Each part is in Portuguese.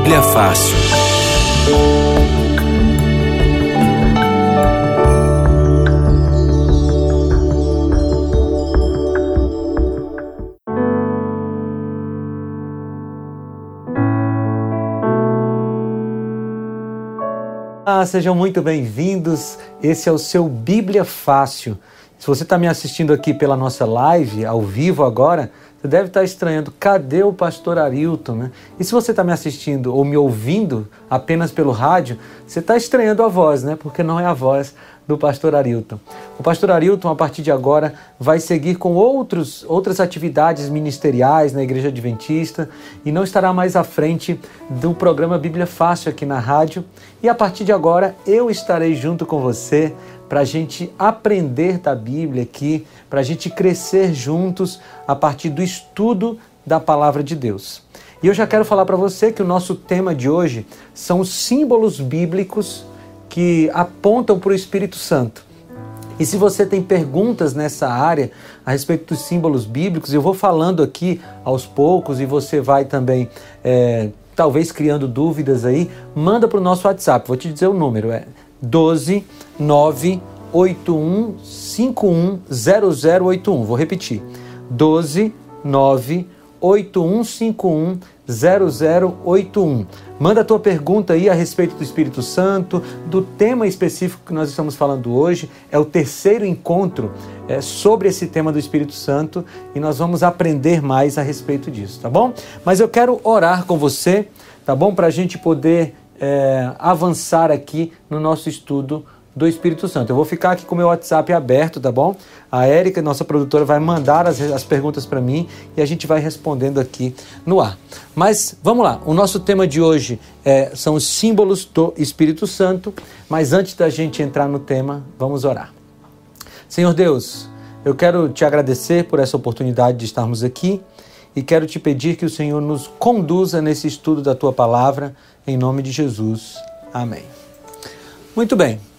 Bíblia Fácil. Ah, sejam muito bem-vindos. Esse é o seu Bíblia Fácil. Se você está me assistindo aqui pela nossa live, ao vivo agora, você deve estar estranhando, cadê o pastor Arilton? Né? E se você está me assistindo ou me ouvindo apenas pelo rádio, você está estranhando a voz, né? Porque não é a voz do pastor Arilton. O pastor Arilton, a partir de agora, vai seguir com outros, outras atividades ministeriais na Igreja Adventista e não estará mais à frente do programa Bíblia Fácil aqui na rádio. E a partir de agora, eu estarei junto com você para a gente aprender da Bíblia aqui, para a gente crescer juntos a partir do estudo da palavra de Deus. E eu já quero falar para você que o nosso tema de hoje são os símbolos bíblicos que apontam para o Espírito Santo. E se você tem perguntas nessa área a respeito dos símbolos bíblicos, eu vou falando aqui aos poucos e você vai também, é, talvez criando dúvidas aí, manda para o nosso WhatsApp. Vou te dizer o número: é 12 981510081. Vou repetir. 12 981510081. Manda a tua pergunta aí a respeito do Espírito Santo, do tema específico que nós estamos falando hoje. É o terceiro encontro é, sobre esse tema do Espírito Santo e nós vamos aprender mais a respeito disso, tá bom? Mas eu quero orar com você, tá bom? Para a gente poder é, avançar aqui no nosso estudo do Espírito Santo. Eu vou ficar aqui com o meu WhatsApp aberto, tá bom? A Érica, nossa produtora, vai mandar as, as perguntas para mim e a gente vai respondendo aqui no ar. Mas vamos lá, o nosso tema de hoje é, são os símbolos do Espírito Santo, mas antes da gente entrar no tema, vamos orar. Senhor Deus, eu quero te agradecer por essa oportunidade de estarmos aqui e quero te pedir que o Senhor nos conduza nesse estudo da tua palavra, em nome de Jesus. Amém. Muito bem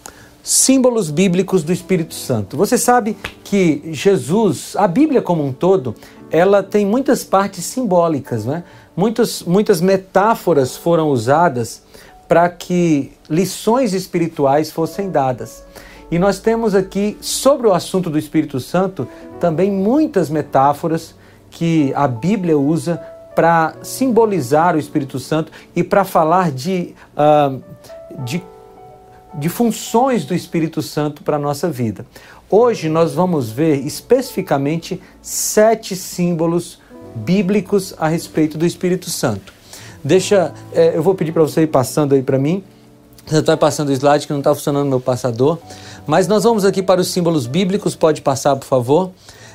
símbolos bíblicos do Espírito Santo. Você sabe que Jesus, a Bíblia como um todo, ela tem muitas partes simbólicas, né? Muitas, muitas metáforas foram usadas para que lições espirituais fossem dadas. E nós temos aqui, sobre o assunto do Espírito Santo, também muitas metáforas que a Bíblia usa para simbolizar o Espírito Santo e para falar de, uh, de de funções do Espírito Santo para a nossa vida. Hoje nós vamos ver especificamente sete símbolos bíblicos a respeito do Espírito Santo. Deixa, é, eu vou pedir para você ir passando aí para mim. Você está passando o slide que não está funcionando meu passador. Mas nós vamos aqui para os símbolos bíblicos, pode passar, por favor.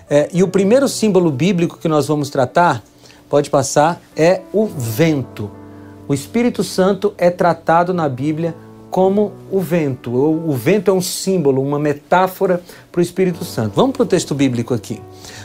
É, e o primeiro símbolo bíblico que nós vamos tratar, pode passar, é o vento. O Espírito Santo é tratado na Bíblia como o vento. O vento é um símbolo, uma metáfora para o Espírito Santo. Vamos para o texto bíblico aqui.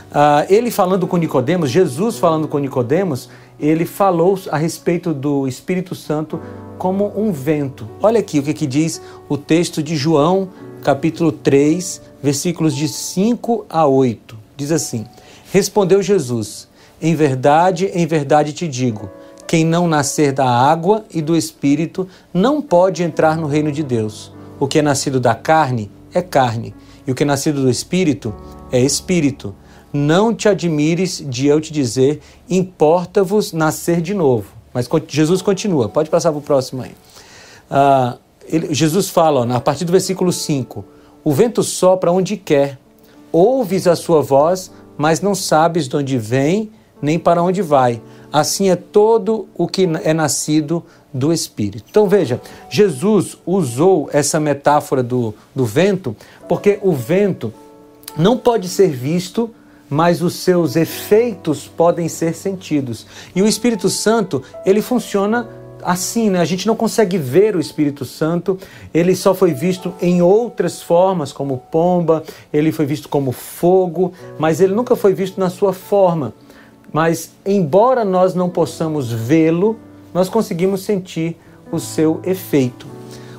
Uh, ele falando com Nicodemos, Jesus falando com Nicodemos, ele falou a respeito do Espírito Santo como um vento. Olha aqui o que, que diz o texto de João, capítulo 3, versículos de 5 a 8. Diz assim: Respondeu Jesus: Em verdade, em verdade te digo quem não nascer da água e do espírito não pode entrar no reino de Deus. O que é nascido da carne é carne, e o que é nascido do espírito é espírito. Não te admires de eu te dizer, importa-vos nascer de novo. Mas Jesus continua, pode passar para o próximo aí. Ah, ele, Jesus fala, ó, a partir do versículo 5: O vento sopra onde quer, ouves a sua voz, mas não sabes de onde vem nem para onde vai. Assim é todo o que é nascido do Espírito. Então veja, Jesus usou essa metáfora do, do vento, porque o vento não pode ser visto, mas os seus efeitos podem ser sentidos. E o Espírito Santo, ele funciona assim, né? A gente não consegue ver o Espírito Santo, ele só foi visto em outras formas, como pomba, ele foi visto como fogo, mas ele nunca foi visto na sua forma mas embora nós não possamos vê-lo, nós conseguimos sentir o seu efeito.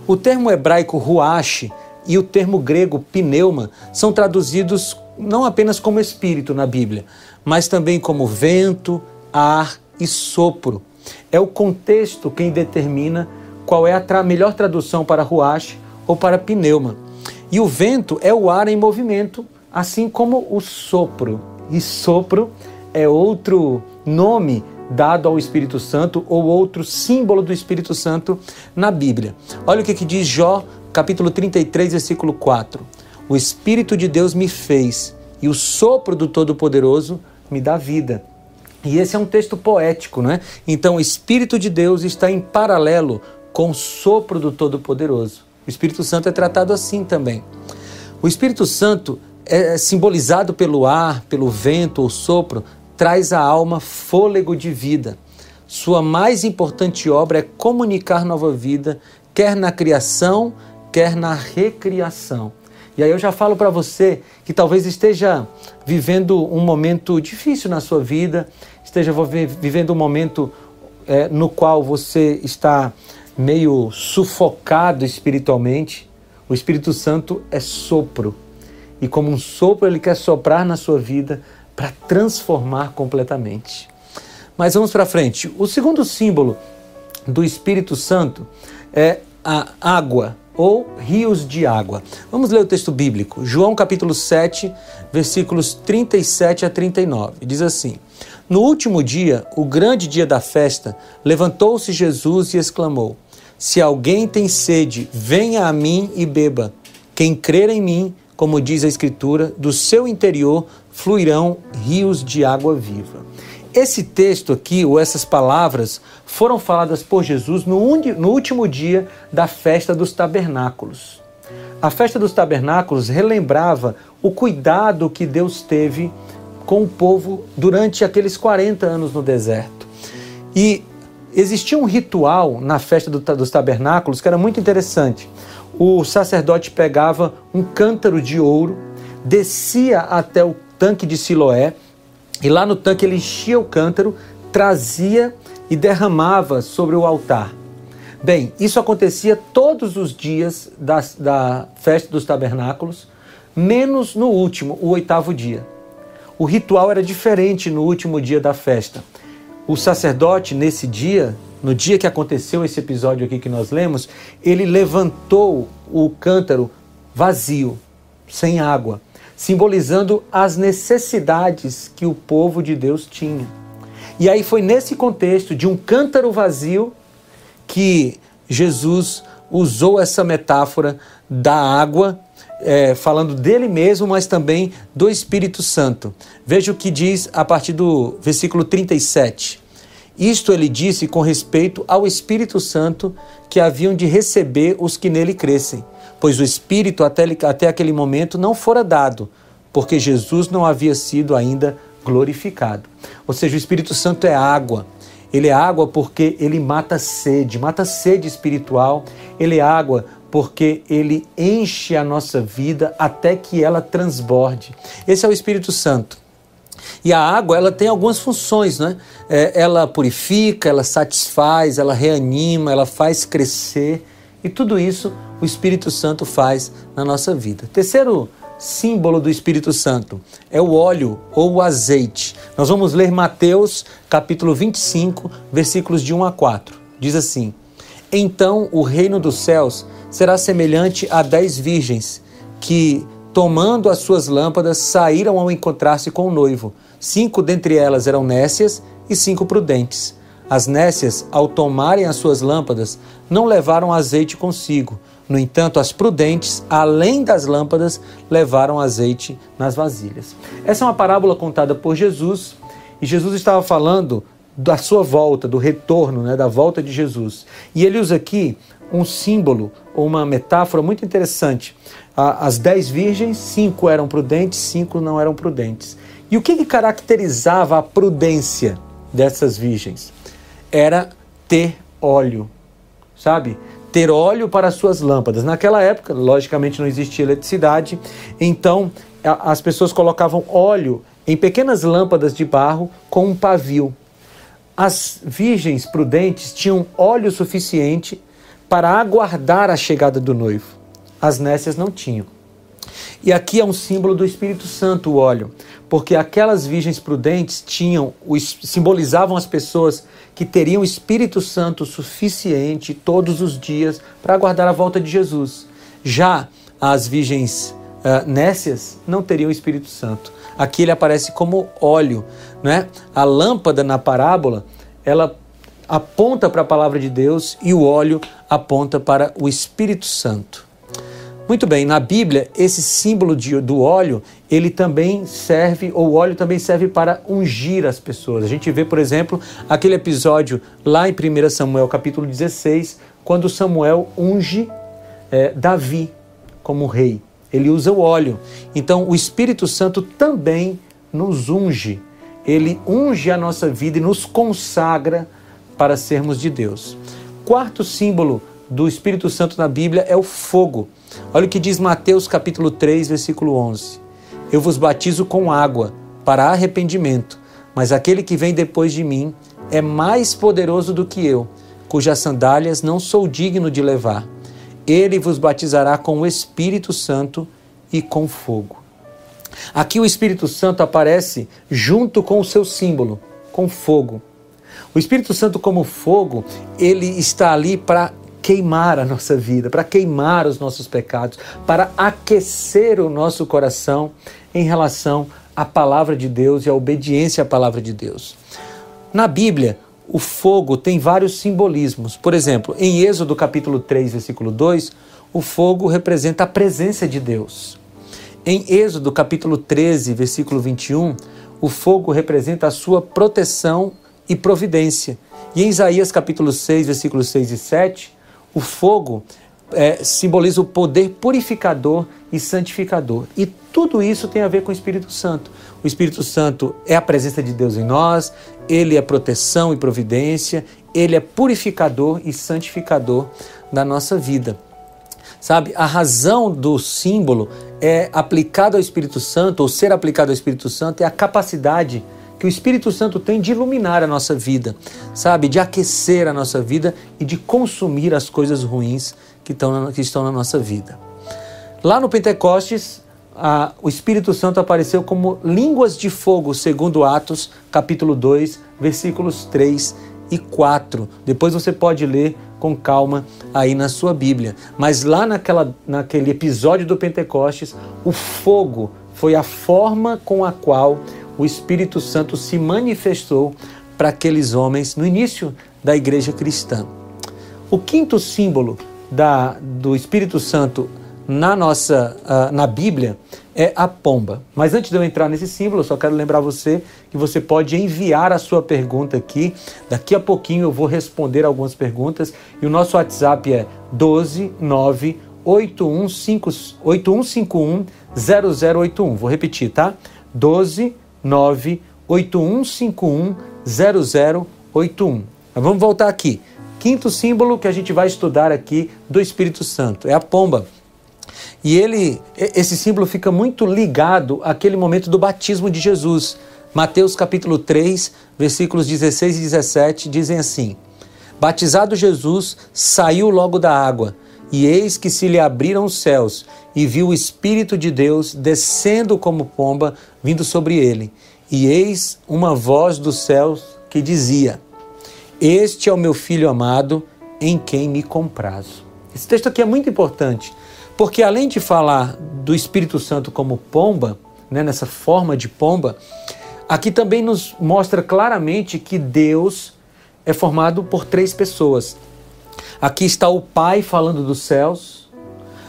O termo hebraico ruach e o termo grego pneuma são traduzidos não apenas como espírito na Bíblia, mas também como vento, ar e sopro. É o contexto quem determina qual é a tra melhor tradução para ruach ou para pneuma. E o vento é o ar em movimento, assim como o sopro. E sopro é outro nome dado ao Espírito Santo ou outro símbolo do Espírito Santo na Bíblia. Olha o que, que diz Jó, capítulo 33, versículo 4. O Espírito de Deus me fez e o sopro do Todo-Poderoso me dá vida. E esse é um texto poético, não é? Então, o Espírito de Deus está em paralelo com o sopro do Todo-Poderoso. O Espírito Santo é tratado assim também. O Espírito Santo é simbolizado pelo ar, pelo vento ou sopro, traz à alma fôlego de vida. Sua mais importante obra é comunicar nova vida, quer na criação, quer na recriação. E aí eu já falo para você que talvez esteja vivendo um momento difícil na sua vida, esteja vivendo um momento é, no qual você está meio sufocado espiritualmente. O Espírito Santo é sopro. E como um sopro, ele quer soprar na sua vida para transformar completamente. Mas vamos para frente. O segundo símbolo do Espírito Santo é a água ou rios de água. Vamos ler o texto bíblico. João capítulo 7, versículos 37 a 39. Diz assim: No último dia, o grande dia da festa, levantou-se Jesus e exclamou: Se alguém tem sede, venha a mim e beba. Quem crer em mim, como diz a Escritura, do seu interior fluirão rios de água viva. Esse texto aqui, ou essas palavras, foram faladas por Jesus no, no último dia da festa dos tabernáculos. A festa dos tabernáculos relembrava o cuidado que Deus teve com o povo durante aqueles 40 anos no deserto. E existia um ritual na festa do, dos tabernáculos que era muito interessante. O sacerdote pegava um cântaro de ouro, descia até o tanque de Siloé, e lá no tanque ele enchia o cântaro, trazia e derramava sobre o altar. Bem, isso acontecia todos os dias da, da festa dos tabernáculos, menos no último, o oitavo dia. O ritual era diferente no último dia da festa. O sacerdote, nesse dia, no dia que aconteceu esse episódio aqui que nós lemos, ele levantou o cântaro vazio, sem água simbolizando as necessidades que o povo de Deus tinha. E aí foi nesse contexto de um cântaro vazio que Jesus usou essa metáfora da água, é, falando dele mesmo, mas também do Espírito Santo. Veja o que diz a partir do versículo 37. Isto ele disse com respeito ao Espírito Santo que haviam de receber os que nele crescem pois o Espírito até, até aquele momento não fora dado, porque Jesus não havia sido ainda glorificado. Ou seja, o Espírito Santo é água. Ele é água porque ele mata sede, mata sede espiritual. Ele é água porque ele enche a nossa vida até que ela transborde. Esse é o Espírito Santo. E a água, ela tem algumas funções, né? É, ela purifica, ela satisfaz, ela reanima, ela faz crescer. E tudo isso o Espírito Santo faz na nossa vida. Terceiro símbolo do Espírito Santo é o óleo ou o azeite. Nós vamos ler Mateus capítulo 25, versículos de 1 a 4. Diz assim: Então o reino dos céus será semelhante a dez virgens que, tomando as suas lâmpadas, saíram ao encontrar-se com o noivo. Cinco dentre elas eram nécias e cinco prudentes. As nécias, ao tomarem as suas lâmpadas, não levaram azeite consigo. No entanto, as prudentes, além das lâmpadas, levaram azeite nas vasilhas. Essa é uma parábola contada por Jesus e Jesus estava falando da sua volta, do retorno, né, da volta de Jesus. E ele usa aqui um símbolo uma metáfora muito interessante. As dez virgens, cinco eram prudentes, cinco não eram prudentes. E o que, que caracterizava a prudência dessas virgens? Era ter óleo, sabe? ter óleo para suas lâmpadas. Naquela época, logicamente, não existia eletricidade, então as pessoas colocavam óleo em pequenas lâmpadas de barro com um pavio. As virgens prudentes tinham óleo suficiente para aguardar a chegada do noivo. As nécias não tinham. E aqui é um símbolo do Espírito Santo o óleo, porque aquelas virgens prudentes tinham, simbolizavam as pessoas que teriam Espírito Santo suficiente todos os dias para aguardar a volta de Jesus. Já as virgens uh, nécias não teriam Espírito Santo. Aqui ele aparece como óleo, né? A lâmpada na parábola, ela aponta para a palavra de Deus e o óleo aponta para o Espírito Santo. Muito bem, na Bíblia, esse símbolo de, do óleo, ele também serve, ou o óleo também serve para ungir as pessoas. A gente vê, por exemplo, aquele episódio lá em 1 Samuel capítulo 16, quando Samuel unge é, Davi como rei. Ele usa o óleo. Então, o Espírito Santo também nos unge. Ele unge a nossa vida e nos consagra para sermos de Deus. Quarto símbolo do Espírito Santo na Bíblia é o fogo. Olha o que diz Mateus capítulo 3, versículo 11. Eu vos batizo com água para arrependimento, mas aquele que vem depois de mim é mais poderoso do que eu, cujas sandálias não sou digno de levar. Ele vos batizará com o Espírito Santo e com fogo. Aqui o Espírito Santo aparece junto com o seu símbolo, com fogo. O Espírito Santo, como fogo, ele está ali para queimar a nossa vida, para queimar os nossos pecados, para aquecer o nosso coração em relação à palavra de Deus e à obediência à palavra de Deus. Na Bíblia, o fogo tem vários simbolismos. Por exemplo, em Êxodo capítulo 3, versículo 2, o fogo representa a presença de Deus. Em Êxodo capítulo 13, versículo 21, o fogo representa a sua proteção e providência. E em Isaías capítulo 6, versículos 6 e 7, o fogo é, simboliza o poder purificador e santificador. E tudo isso tem a ver com o Espírito Santo. O Espírito Santo é a presença de Deus em nós, ele é proteção e providência, ele é purificador e santificador da nossa vida. Sabe, a razão do símbolo é aplicado ao Espírito Santo, ou ser aplicado ao Espírito Santo, é a capacidade que o Espírito Santo tem de iluminar a nossa vida, sabe? De aquecer a nossa vida e de consumir as coisas ruins que estão, que estão na nossa vida. Lá no Pentecostes, a, o Espírito Santo apareceu como línguas de fogo, segundo Atos, capítulo 2, versículos 3 e 4. Depois você pode ler com calma aí na sua Bíblia. Mas lá naquela, naquele episódio do Pentecostes, o fogo foi a forma com a qual o Espírito Santo se manifestou para aqueles homens no início da igreja cristã. O quinto símbolo da, do Espírito Santo na nossa uh, na Bíblia é a pomba. Mas antes de eu entrar nesse símbolo, eu só quero lembrar você que você pode enviar a sua pergunta aqui. Daqui a pouquinho eu vou responder algumas perguntas e o nosso WhatsApp é 129 8151 0081. Vou repetir, tá? 12 98151 0081. Mas vamos voltar aqui. Quinto símbolo que a gente vai estudar aqui do Espírito Santo é a pomba. E ele, esse símbolo fica muito ligado àquele momento do batismo de Jesus. Mateus capítulo 3, versículos 16 e 17 dizem assim: Batizado Jesus, saiu logo da água, e eis que se lhe abriram os céus, e viu o Espírito de Deus descendo como pomba, vindo sobre ele. E eis uma voz dos céus que dizia: Este é o meu filho amado, em quem me comprazo. Esse texto aqui é muito importante, porque além de falar do Espírito Santo como pomba, né, nessa forma de pomba, aqui também nos mostra claramente que Deus é formado por três pessoas. Aqui está o Pai falando dos céus,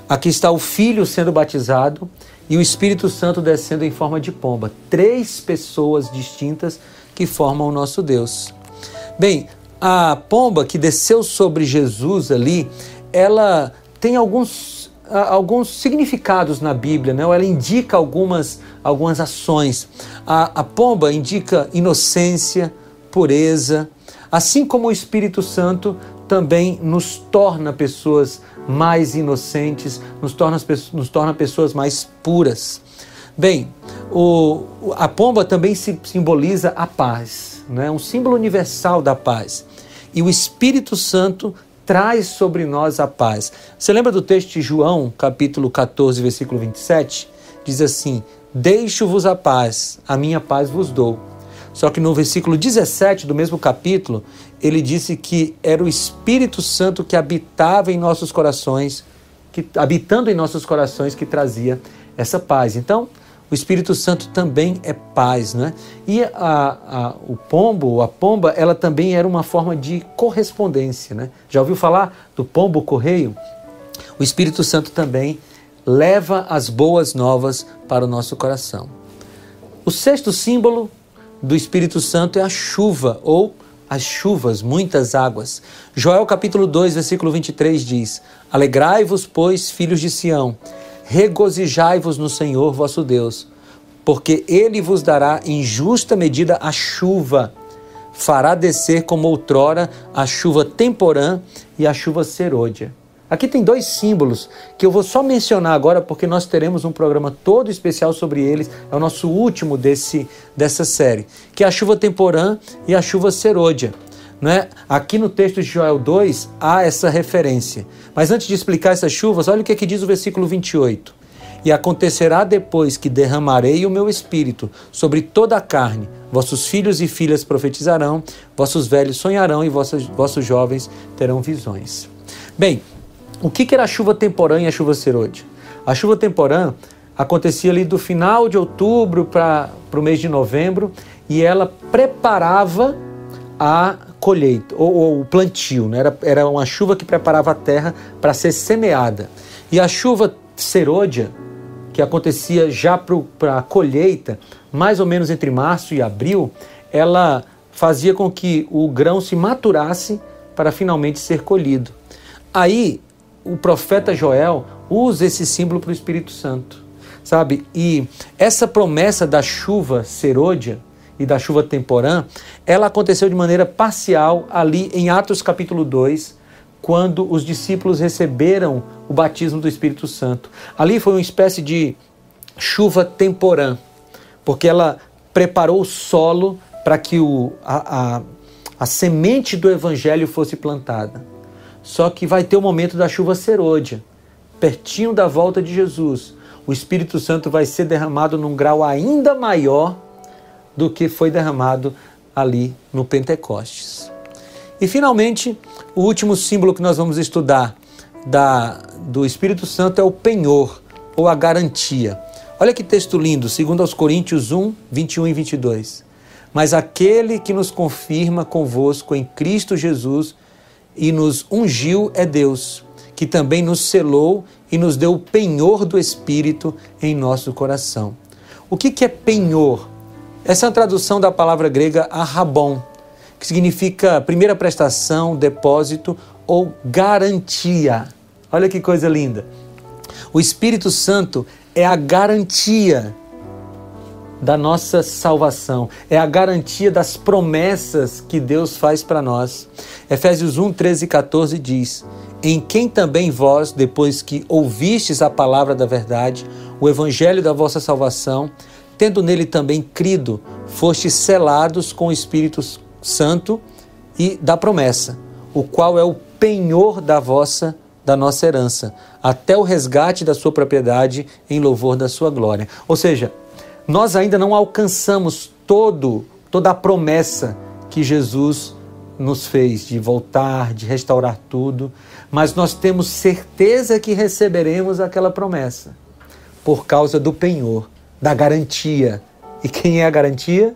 aqui está o Filho sendo batizado e o Espírito Santo descendo em forma de pomba. Três pessoas distintas que formam o nosso Deus. Bem, a pomba que desceu sobre Jesus ali, ela tem alguns, alguns significados na Bíblia, né? ela indica algumas, algumas ações. A, a pomba indica inocência, pureza, assim como o Espírito Santo também nos torna pessoas mais inocentes, nos torna, nos torna pessoas mais puras. Bem, o, a pomba também se simboliza a paz, né? um símbolo universal da paz. E o Espírito Santo traz sobre nós a paz. Você lembra do texto de João, capítulo 14, versículo 27? diz assim: Deixo-vos a paz, a minha paz vos dou. Só que no versículo 17 do mesmo capítulo, ele disse que era o Espírito Santo que habitava em nossos corações, que habitando em nossos corações que trazia essa paz. Então, o Espírito Santo também é paz, né? E a, a, o pombo, a pomba, ela também era uma forma de correspondência, né? Já ouviu falar do pombo correio? O Espírito Santo também leva as boas novas para o nosso coração. O sexto símbolo do Espírito Santo é a chuva ou as chuvas, muitas águas. Joel capítulo 2, versículo 23 diz: Alegrai-vos, pois, filhos de Sião, regozijai-vos no Senhor vosso Deus, porque ele vos dará em justa medida a chuva, fará descer como outrora a chuva temporã e a chuva serôdia. Aqui tem dois símbolos que eu vou só mencionar agora porque nós teremos um programa todo especial sobre eles. É o nosso último desse, dessa série, que é a chuva temporã e a chuva serôdia. Né? Aqui no texto de Joel 2 há essa referência. Mas antes de explicar essas chuvas, olha o que, é que diz o versículo 28. E acontecerá depois que derramarei o meu espírito sobre toda a carne. Vossos filhos e filhas profetizarão, vossos velhos sonharão e vossos, vossos jovens terão visões. Bem, o que, que era a chuva temporã e a chuva serôdia? A chuva temporã acontecia ali do final de outubro para o mês de novembro e ela preparava a colheita, ou, ou o plantio. Né? Era, era uma chuva que preparava a terra para ser semeada. E a chuva serôdia, que acontecia já para a colheita, mais ou menos entre março e abril, ela fazia com que o grão se maturasse para finalmente ser colhido. Aí o profeta Joel usa esse símbolo para o Espírito Santo, sabe? E essa promessa da chuva serôdia e da chuva temporã, ela aconteceu de maneira parcial ali em Atos capítulo 2, quando os discípulos receberam o batismo do Espírito Santo. Ali foi uma espécie de chuva temporã, porque ela preparou o solo para que o, a, a, a semente do evangelho fosse plantada. Só que vai ter o momento da chuva serôdia, pertinho da volta de Jesus. O Espírito Santo vai ser derramado num grau ainda maior do que foi derramado ali no Pentecostes. E finalmente, o último símbolo que nós vamos estudar da, do Espírito Santo é o penhor, ou a garantia. Olha que texto lindo, segundo aos Coríntios 1, 21 e 22. Mas aquele que nos confirma convosco em Cristo Jesus e nos ungiu é Deus, que também nos selou e nos deu o penhor do Espírito em nosso coração. O que, que é penhor? Essa é a tradução da palavra grega arrabon, que significa primeira prestação, depósito ou garantia. Olha que coisa linda. O Espírito Santo é a garantia da nossa salvação, é a garantia das promessas que Deus faz para nós. Efésios 1, 13 e 14 diz: Em quem também vós, depois que ouvistes a palavra da verdade, o evangelho da vossa salvação, tendo nele também crido, fostes selados com o Espírito Santo e da promessa, o qual é o penhor da vossa da nossa herança, até o resgate da sua propriedade em louvor da sua glória. Ou seja, nós ainda não alcançamos todo toda a promessa que Jesus nos fez de voltar, de restaurar tudo, mas nós temos certeza que receberemos aquela promessa por causa do penhor, da garantia. E quem é a garantia?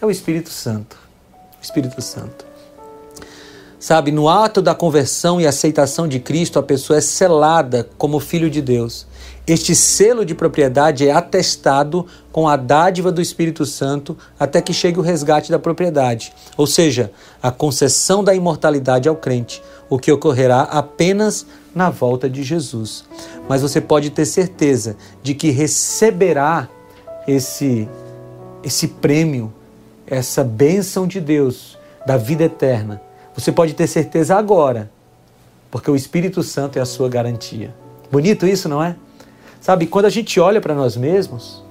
É o Espírito Santo. O Espírito Santo. Sabe, no ato da conversão e aceitação de Cristo, a pessoa é selada como filho de Deus. Este selo de propriedade é atestado com a dádiva do Espírito Santo até que chegue o resgate da propriedade, ou seja, a concessão da imortalidade ao crente, o que ocorrerá apenas na volta de Jesus. Mas você pode ter certeza de que receberá esse esse prêmio, essa bênção de Deus da vida eterna. Você pode ter certeza agora, porque o Espírito Santo é a sua garantia. Bonito isso, não é? Sabe, quando a gente olha para nós mesmos,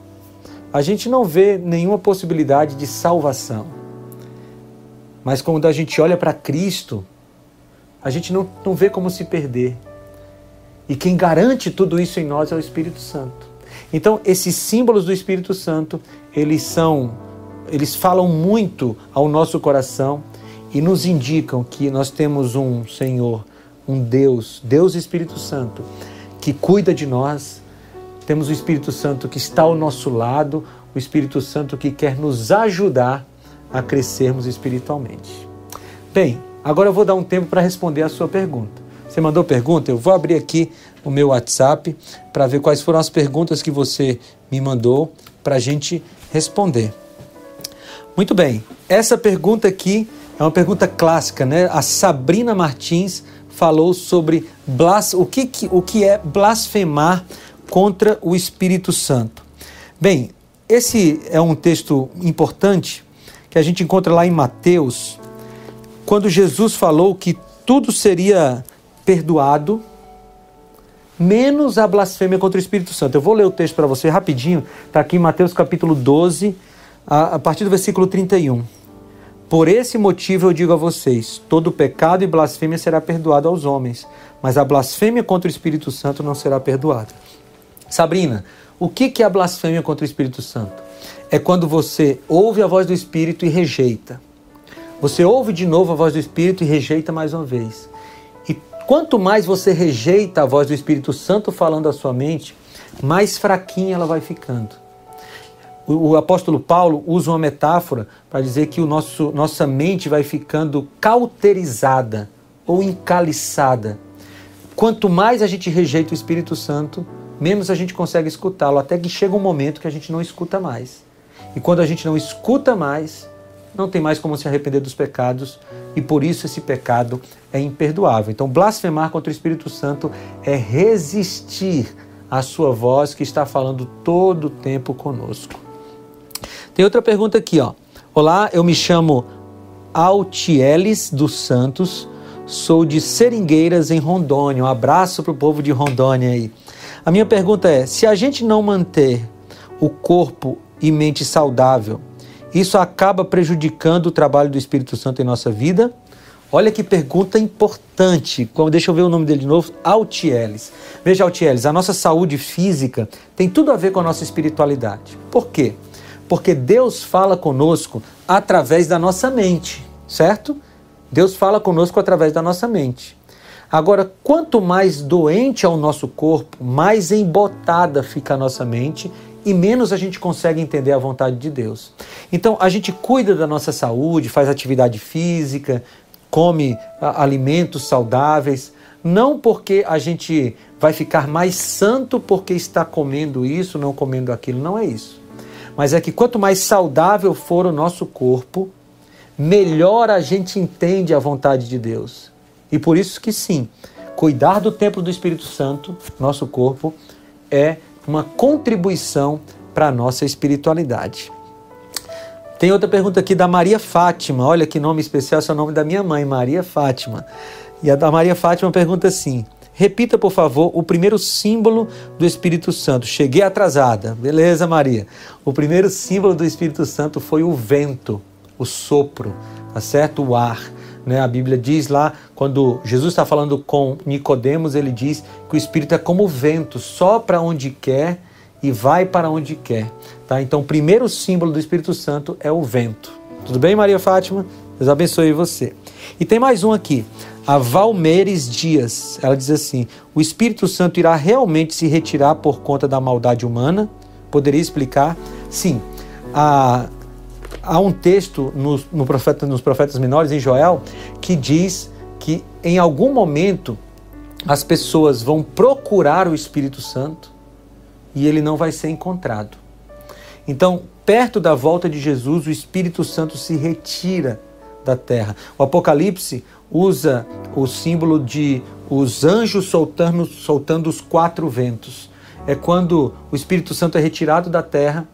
a gente não vê nenhuma possibilidade de salvação. Mas quando a gente olha para Cristo, a gente não, não vê como se perder. E quem garante tudo isso em nós é o Espírito Santo. Então, esses símbolos do Espírito Santo, eles são eles falam muito ao nosso coração e nos indicam que nós temos um Senhor, um Deus, Deus Espírito Santo, que cuida de nós. Temos o Espírito Santo que está ao nosso lado, o Espírito Santo que quer nos ajudar a crescermos espiritualmente. Bem, agora eu vou dar um tempo para responder a sua pergunta. Você mandou pergunta? Eu vou abrir aqui o meu WhatsApp para ver quais foram as perguntas que você me mandou para a gente responder. Muito bem, essa pergunta aqui é uma pergunta clássica, né? A Sabrina Martins falou sobre blas... o, que, o que é blasfemar contra o Espírito Santo. Bem, esse é um texto importante que a gente encontra lá em Mateus, quando Jesus falou que tudo seria perdoado, menos a blasfêmia contra o Espírito Santo. Eu vou ler o texto para você rapidinho, está aqui em Mateus capítulo 12, a, partir do versículo 31. Por esse motivo eu digo a vocês: todo pecado e blasfêmia será perdoado aos homens, mas a blasfêmia contra o Espírito Santo não será perdoada. Sabrina, o que é a blasfêmia contra o Espírito Santo? É quando você ouve a voz do Espírito e rejeita. Você ouve de novo a voz do Espírito e rejeita mais uma vez. E quanto mais você rejeita a voz do Espírito Santo falando à sua mente, mais fraquinha ela vai ficando. O, apóstolo Paulo usa uma metáfora para dizer que o nosso, nossa mente vai ficando cauterizada ou encaliçada. Quanto mais a gente rejeita o Espírito Santo, menos a gente consegue escutá-lo, até que chega um momento que a gente não escuta mais. E quando a gente não escuta mais, não tem mais como se arrepender dos pecados, e por isso esse pecado é imperdoável. Então, blasfemar contra o Espírito Santo é resistir à sua voz que está falando todo o tempo conosco. Tem outra pergunta aqui, ó. Olá, eu me chamo Altieles dos Santos, sou de Seringueiras, em Rondônia. Um abraço para o povo de Rondônia aí. A minha pergunta é: se a gente não manter o corpo e mente saudável, isso acaba prejudicando o trabalho do Espírito Santo em nossa vida? Olha que pergunta importante. Deixa eu ver o nome dele de novo. Altieles. Veja, Altieles, a nossa saúde física tem tudo a ver com a nossa espiritualidade. Por quê? Porque Deus fala conosco através da nossa mente, certo? Deus fala conosco através da nossa mente. Agora, quanto mais doente é o nosso corpo, mais embotada fica a nossa mente e menos a gente consegue entender a vontade de Deus. Então, a gente cuida da nossa saúde, faz atividade física, come alimentos saudáveis, não porque a gente vai ficar mais santo porque está comendo isso, não comendo aquilo, não é isso mas é que quanto mais saudável for o nosso corpo, melhor a gente entende a vontade de Deus. E por isso que sim, cuidar do templo do Espírito Santo, nosso corpo, é uma contribuição para a nossa espiritualidade. Tem outra pergunta aqui da Maria Fátima. Olha que nome especial, esse é o nome da minha mãe, Maria Fátima. E a da Maria Fátima pergunta assim: Repita, por favor, o primeiro símbolo do Espírito Santo. Cheguei atrasada. Beleza, Maria. O primeiro símbolo do Espírito Santo foi o vento, o sopro, tá certo? O ar. Né? A Bíblia diz lá, quando Jesus está falando com Nicodemos, ele diz que o Espírito é como o vento, sopra onde quer e vai para onde quer. Tá? Então, o primeiro símbolo do Espírito Santo é o vento. Tudo bem, Maria Fátima? Deus abençoe você. E tem mais um aqui a Valmeres Dias. Ela diz assim: o Espírito Santo irá realmente se retirar por conta da maldade humana? Poderia explicar? Sim. Há, há um texto no, no profeta, nos profetas menores, em Joel, que diz que em algum momento as pessoas vão procurar o Espírito Santo e ele não vai ser encontrado. Então, perto da volta de Jesus, o Espírito Santo se retira da terra. O Apocalipse usa o símbolo de os anjos soltando, soltando os quatro ventos. É quando o Espírito Santo é retirado da terra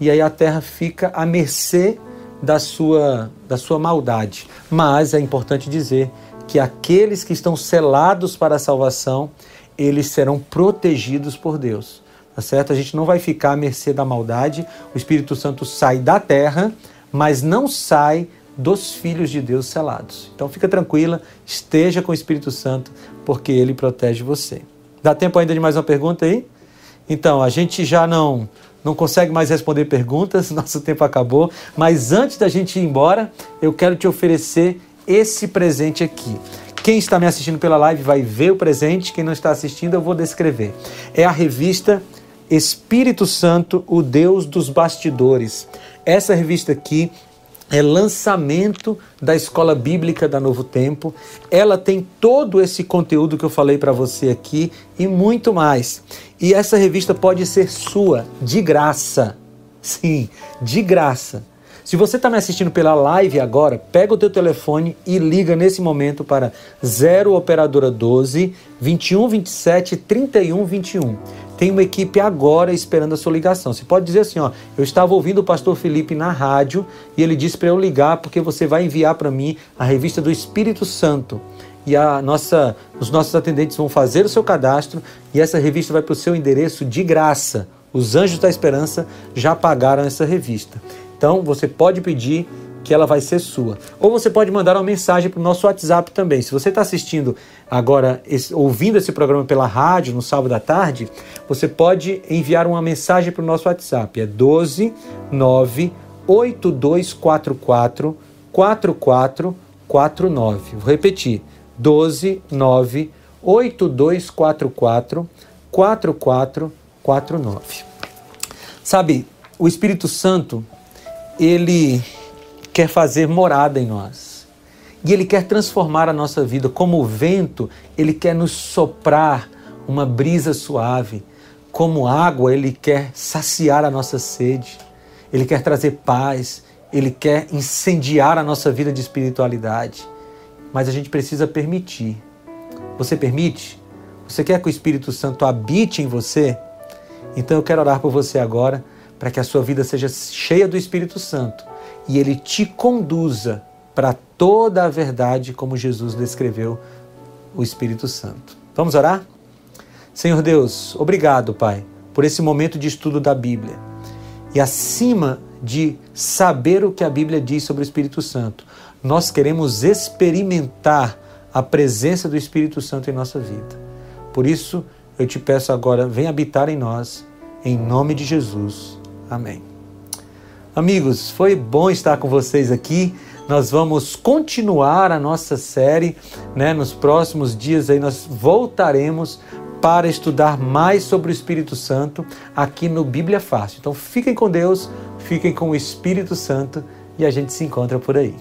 e aí a terra fica à mercê da sua, da sua maldade. Mas é importante dizer que aqueles que estão selados para a salvação, eles serão protegidos por Deus. Tá certo? A gente não vai ficar à mercê da maldade. O Espírito Santo sai da terra, mas não sai dos filhos de Deus selados. Então fica tranquila, esteja com o Espírito Santo, porque ele protege você. Dá tempo ainda de mais uma pergunta aí? Então, a gente já não não consegue mais responder perguntas, nosso tempo acabou, mas antes da gente ir embora, eu quero te oferecer esse presente aqui. Quem está me assistindo pela live vai ver o presente, quem não está assistindo eu vou descrever. É a revista Espírito Santo, o Deus dos bastidores. Essa revista aqui é lançamento da Escola Bíblica da Novo Tempo. Ela tem todo esse conteúdo que eu falei para você aqui e muito mais. E essa revista pode ser sua, de graça. Sim, de graça. Se você está me assistindo pela live agora, pega o teu telefone e liga nesse momento para 0 operadora 12 21 27 31 21 tem uma equipe agora esperando a sua ligação. Você pode dizer assim, ó, eu estava ouvindo o pastor Felipe na rádio e ele disse para eu ligar porque você vai enviar para mim a revista do Espírito Santo. E a nossa, os nossos atendentes vão fazer o seu cadastro e essa revista vai para o seu endereço de graça. Os Anjos da Esperança já pagaram essa revista. Então você pode pedir que ela vai ser sua. Ou você pode mandar uma mensagem para o nosso WhatsApp também. Se você está assistindo agora, ouvindo esse programa pela rádio no sábado à tarde, você pode enviar uma mensagem para o nosso WhatsApp. É 12 9 8244 4449. Vou repetir. 12 9 8244 4449. Sabe, o Espírito Santo, ele quer fazer morada em nós. E Ele quer transformar a nossa vida. Como o vento, Ele quer nos soprar uma brisa suave. Como água, Ele quer saciar a nossa sede. Ele quer trazer paz. Ele quer incendiar a nossa vida de espiritualidade. Mas a gente precisa permitir. Você permite? Você quer que o Espírito Santo habite em você? Então eu quero orar por você agora, para que a sua vida seja cheia do Espírito Santo e ele te conduza para toda a verdade, como Jesus descreveu o Espírito Santo. Vamos orar? Senhor Deus, obrigado, Pai, por esse momento de estudo da Bíblia. E acima de saber o que a Bíblia diz sobre o Espírito Santo, nós queremos experimentar a presença do Espírito Santo em nossa vida. Por isso, eu te peço agora, vem habitar em nós, em nome de Jesus. Amém. Amigos, foi bom estar com vocês aqui. Nós vamos continuar a nossa série, né? Nos próximos dias aí nós voltaremos para estudar mais sobre o Espírito Santo aqui no Bíblia Fácil. Então fiquem com Deus, fiquem com o Espírito Santo e a gente se encontra por aí.